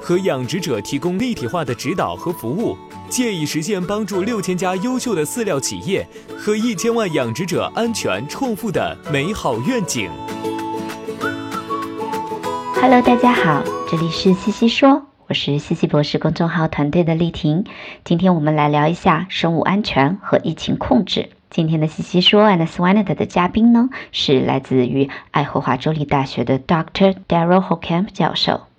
和养殖者提供立体化的指导和服务，借以实现帮助六千家优秀的饲料企业和一千万养殖者安全创富的美好愿景。Hello，大家好，这里是西西说，我是西西博士公众号团队的丽婷。今天我们来聊一下生物安全和疫情控制。今天的西西说 and Swanet 的嘉宾呢，是来自于爱荷华州立大学的 Dr. Daryl Holcamp 教授。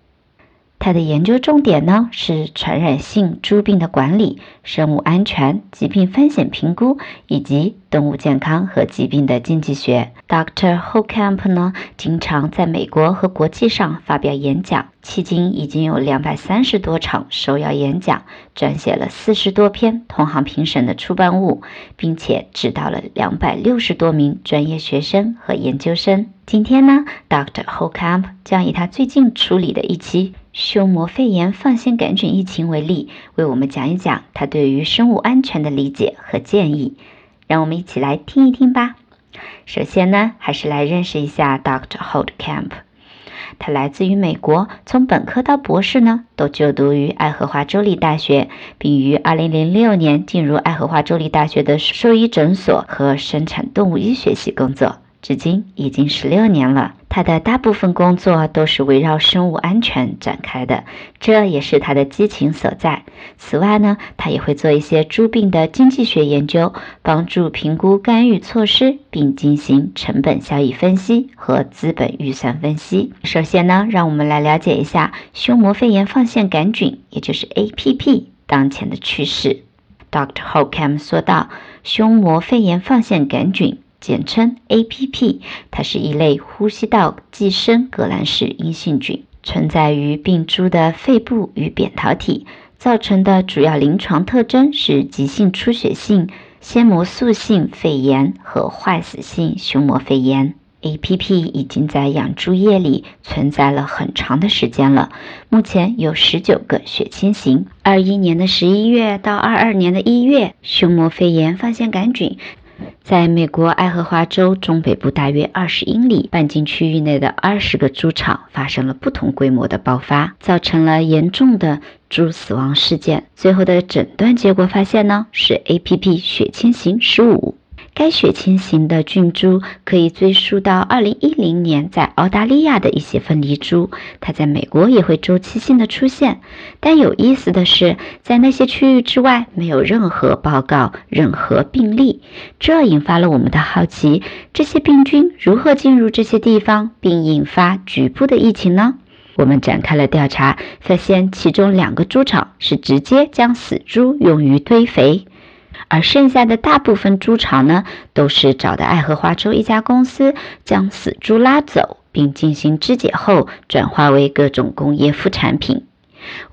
他的研究重点呢是传染性猪病的管理、生物安全、疾病风险评估以及动物健康和疾病的经济学。Dr. Ho Camp 呢经常在美国和国际上发表演讲，迄今已经有两百三十多场受邀演讲，撰写了四十多篇同行评审的出版物，并且指导了两百六十多名专业学生和研究生。今天呢，Dr. Ho Camp 将以他最近处理的一期。胸膜肺炎放线杆菌疫情为例，为我们讲一讲他对于生物安全的理解和建议。让我们一起来听一听吧。首先呢，还是来认识一下 Dr. Holtcamp。他来自于美国，从本科到博士呢，都就读于爱荷华州立大学，并于2006年进入爱荷华州立大学的兽医诊所和生产动物医学系工作。至今已经十六年了，他的大部分工作都是围绕生物安全展开的，这也是他的激情所在。此外呢，他也会做一些猪病的经济学研究，帮助评估干预措施，并进行成本效益分析和资本预算分析。首先呢，让我们来了解一下胸膜肺炎放线杆菌，也就是 APP 当前的趋势。Dr. Holcam 说道：“胸膜肺炎放线杆菌。”简称 APP，它是一类呼吸道寄生革兰氏阴性菌，存在于病猪的肺部与扁桃体，造成的主要临床特征是急性出血性纤膜素性肺炎和坏死性胸膜肺炎。APP 已经在养猪业里存在了很长的时间了，目前有十九个血清型。二一年的十一月到二二年的一月，胸膜肺炎放线杆菌。在美国爱荷华州中北部大约二十英里半径区域内的二十个猪场发生了不同规模的爆发，造成了严重的猪死亡事件。最后的诊断结果发现呢，是 APP 血清型十五。该血清型的菌株可以追溯到2010年在澳大利亚的一些分离株，它在美国也会周期性的出现。但有意思的是，在那些区域之外没有任何报告、任何病例，这引发了我们的好奇：这些病菌如何进入这些地方，并引发局部的疫情呢？我们展开了调查，发现其中两个猪场是直接将死猪用于堆肥。而剩下的大部分猪场呢，都是找的爱荷华州一家公司将死猪拉走，并进行肢解后转化为各种工业副产品。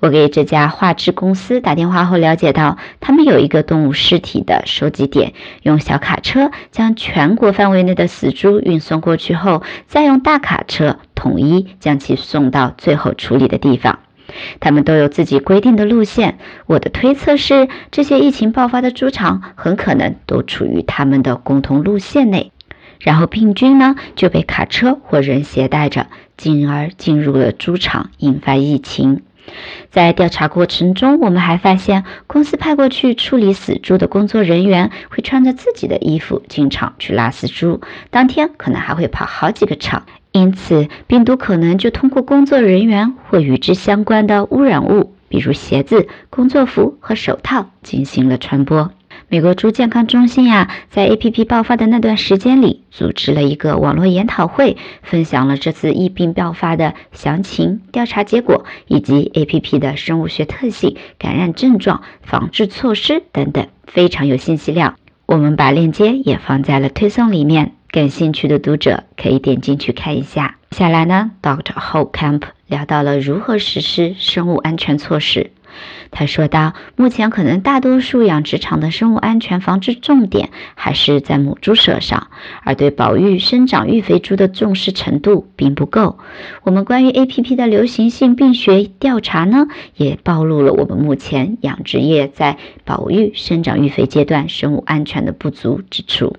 我给这家化制公司打电话后了解到，他们有一个动物尸体的收集点，用小卡车将全国范围内的死猪运送过去后，再用大卡车统一将其送到最后处理的地方。他们都有自己规定的路线。我的推测是，这些疫情爆发的猪场很可能都处于他们的共同路线内，然后病菌呢就被卡车或人携带着，进而进入了猪场，引发疫情。在调查过程中，我们还发现，公司派过去处理死猪的工作人员会穿着自己的衣服进场去拉死猪，当天可能还会跑好几个场。因此，病毒可能就通过工作人员或与之相关的污染物，比如鞋子、工作服和手套，进行了传播。美国猪健康中心呀，在 APP 爆发的那段时间里，组织了一个网络研讨会，分享了这次疫病爆发的详情、调查结果以及 APP 的生物学特性、感染症状、防治措施等等，非常有信息量。我们把链接也放在了推送里面。感兴趣的读者可以点进去看一下。接下来呢，Dr. Holcamp 聊到了如何实施生物安全措施。他说道：“目前可能大多数养殖场的生物安全防治重点还是在母猪舍上，而对保育生长育肥猪的重视程度并不够。我们关于 APP 的流行性病学调查呢，也暴露了我们目前养殖业在保育生长育肥阶段生物安全的不足之处。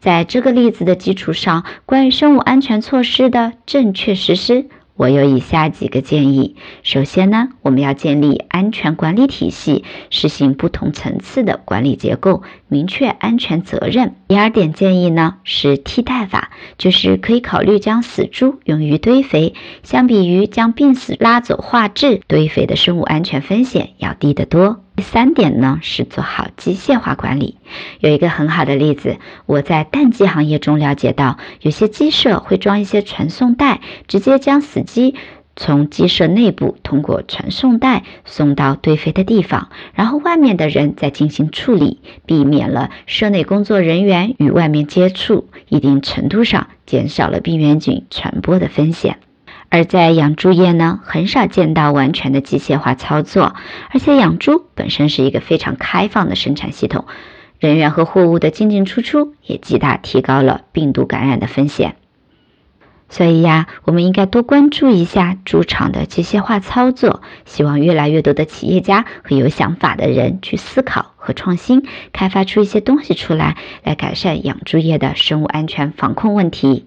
在这个例子的基础上，关于生物安全措施的正确实施。”我有以下几个建议。首先呢，我们要建立安全管理体系，实行不同层次的管理结构，明确安全责任。第二点建议呢是替代法，就是可以考虑将死猪用于堆肥，相比于将病死拉走化质，堆肥的生物安全风险要低得多。第三点呢是做好机械化管理。有一个很好的例子，我在蛋鸡行业中了解到，有些鸡舍会装一些传送带，直接将死鸡从鸡舍内部通过传送带送到堆肥的地方，然后外面的人再进行处理，避免了舍内工作人员与外面接触，一定程度上减少了病原菌传播的风险。而在养猪业呢，很少见到完全的机械化操作，而且养猪本身是一个非常开放的生产系统，人员和货物的进进出出也极大提高了病毒感染的风险。所以呀，我们应该多关注一下猪场的机械化操作，希望越来越多的企业家和有想法的人去思考和创新，开发出一些东西出来，来改善养猪业的生物安全防控问题。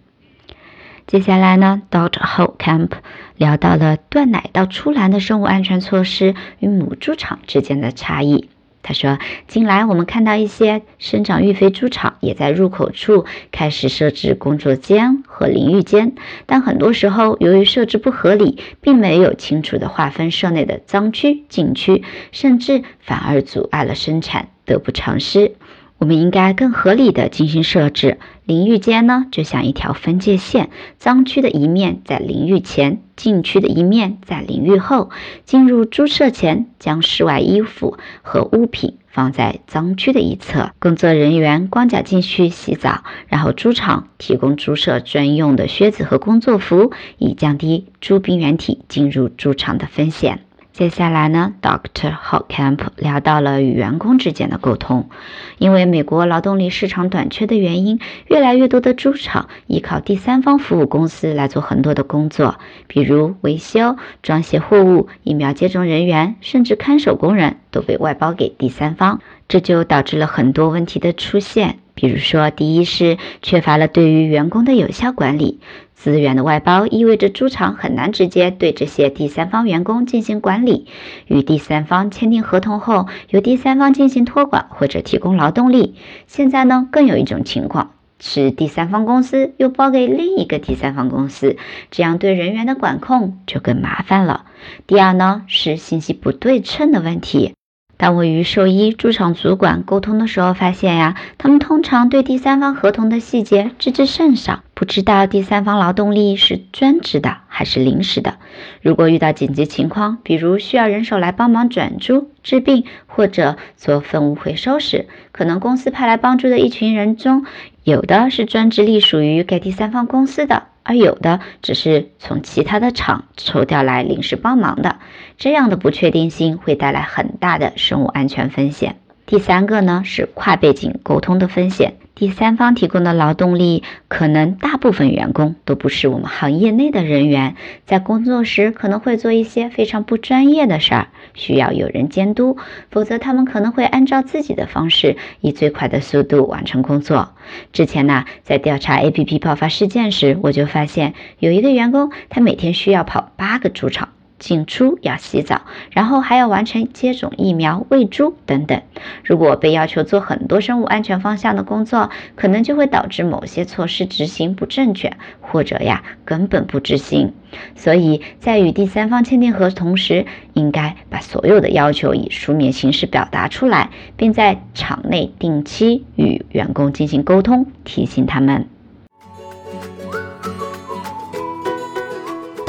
接下来呢，Dr. Holcamp 聊到了断奶到出栏的生物安全措施与母猪场之间的差异。他说，近来我们看到一些生长育肥猪场也在入口处开始设置工作间和淋浴间，但很多时候由于设置不合理，并没有清楚的划分舍内的脏区、净区，甚至反而阻碍了生产，得不偿失。我们应该更合理的进行设置。淋浴间呢，就像一条分界线，脏区的一面在淋浴前，禁区的一面在淋浴后。进入猪舍前，将室外衣服和物品放在脏区的一侧，工作人员光脚进去洗澡，然后猪场提供猪舍专用的靴子和工作服，以降低猪病原体进入猪场的风险。接下来呢，Dr. Holcamp 聊到了与员工之间的沟通。因为美国劳动力市场短缺的原因，越来越多的猪场依靠第三方服务公司来做很多的工作，比如维修、装卸货物、疫苗接种人员，甚至看守工人都被外包给第三方，这就导致了很多问题的出现。比如说，第一是缺乏了对于员工的有效管理。资源的外包意味着猪场很难直接对这些第三方员工进行管理。与第三方签订合同后，由第三方进行托管或者提供劳动力。现在呢，更有一种情况是第三方公司又包给另一个第三方公司，这样对人员的管控就更麻烦了。第二呢，是信息不对称的问题。当我与兽医、驻场主管沟通的时候，发现呀，他们通常对第三方合同的细节知之甚少，不知道第三方劳动力是专职的还是临时的。如果遇到紧急情况，比如需要人手来帮忙转猪、治病或者做粪物回收时，可能公司派来帮助的一群人中，有的是专职隶属于该第三方公司的。而有的只是从其他的厂抽调来临时帮忙的，这样的不确定性会带来很大的生物安全风险。第三个呢是跨背景沟通的风险。第三方提供的劳动力，可能大部分员工都不是我们行业内的人员，在工作时可能会做一些非常不专业的事儿，需要有人监督，否则他们可能会按照自己的方式，以最快的速度完成工作。之前呢，在调查 APP 爆发事件时，我就发现有一个员工，他每天需要跑八个猪场。进出要洗澡，然后还要完成接种疫苗、喂猪等等。如果被要求做很多生物安全方向的工作，可能就会导致某些措施执行不正确，或者呀根本不执行。所以在与第三方签订合同时，应该把所有的要求以书面形式表达出来，并在场内定期与员工进行沟通，提醒他们。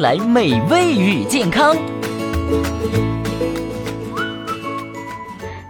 来美味与健康。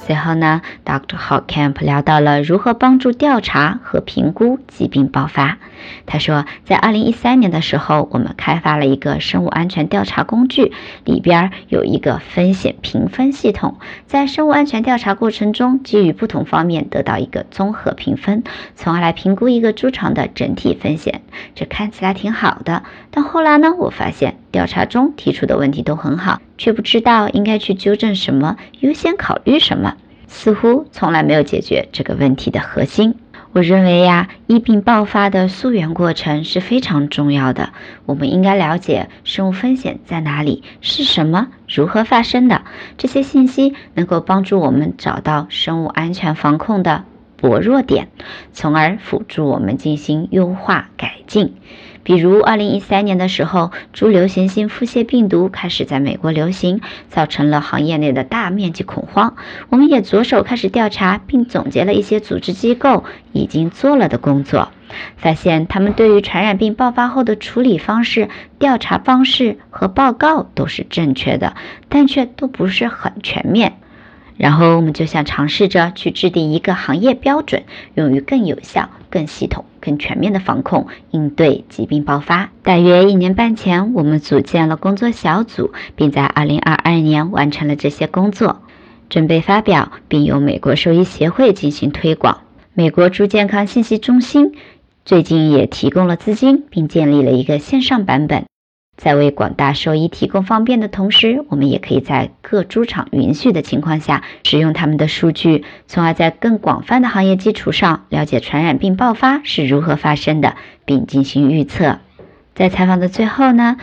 最后呢，Dr. h o c a m p 聊到了如何帮助调查和评估疾病爆发。他说，在二零一三年的时候，我们开发了一个生物安全调查工具，里边有一个风险评分系统，在生物安全调查过程中，基于不同方面得到一个综合评分，从而来评估一个猪场的整体风险。这看起来挺好的，但后来呢，我发现调查中提出的问题都很好。却不知道应该去纠正什么，优先考虑什么，似乎从来没有解决这个问题的核心。我认为呀，疫病爆发的溯源过程是非常重要的。我们应该了解生物风险在哪里，是什么，如何发生的。这些信息能够帮助我们找到生物安全防控的薄弱点，从而辅助我们进行优化改进。比如，二零一三年的时候，猪流行性腹泻病毒开始在美国流行，造成了行业内的大面积恐慌。我们也着手开始调查，并总结了一些组织机构已经做了的工作，发现他们对于传染病爆发后的处理方式、调查方式和报告都是正确的，但却都不是很全面。然后我们就想尝试着去制定一个行业标准，用于更有效、更系统、更全面的防控应对疾病爆发。大约一年半前，我们组建了工作小组，并在2022年完成了这些工作，准备发表，并由美国兽医协会进行推广。美国猪健康信息中心最近也提供了资金，并建立了一个线上版本。在为广大兽医提供方便的同时，我们也可以在各猪场允许的情况下使用他们的数据，从而在更广泛的行业基础上了解传染病爆发是如何发生的，并进行预测。在采访的最后呢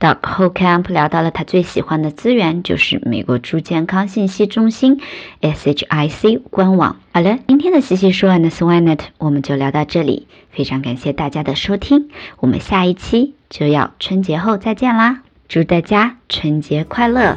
，Doc Holcamp 聊到了他最喜欢的资源就是美国猪健康信息中心 （SHIC） 官网。好了，今天的西西说 and Swanet 我们就聊到这里，非常感谢大家的收听，我们下一期。就要春节后再见啦！祝大家春节快乐！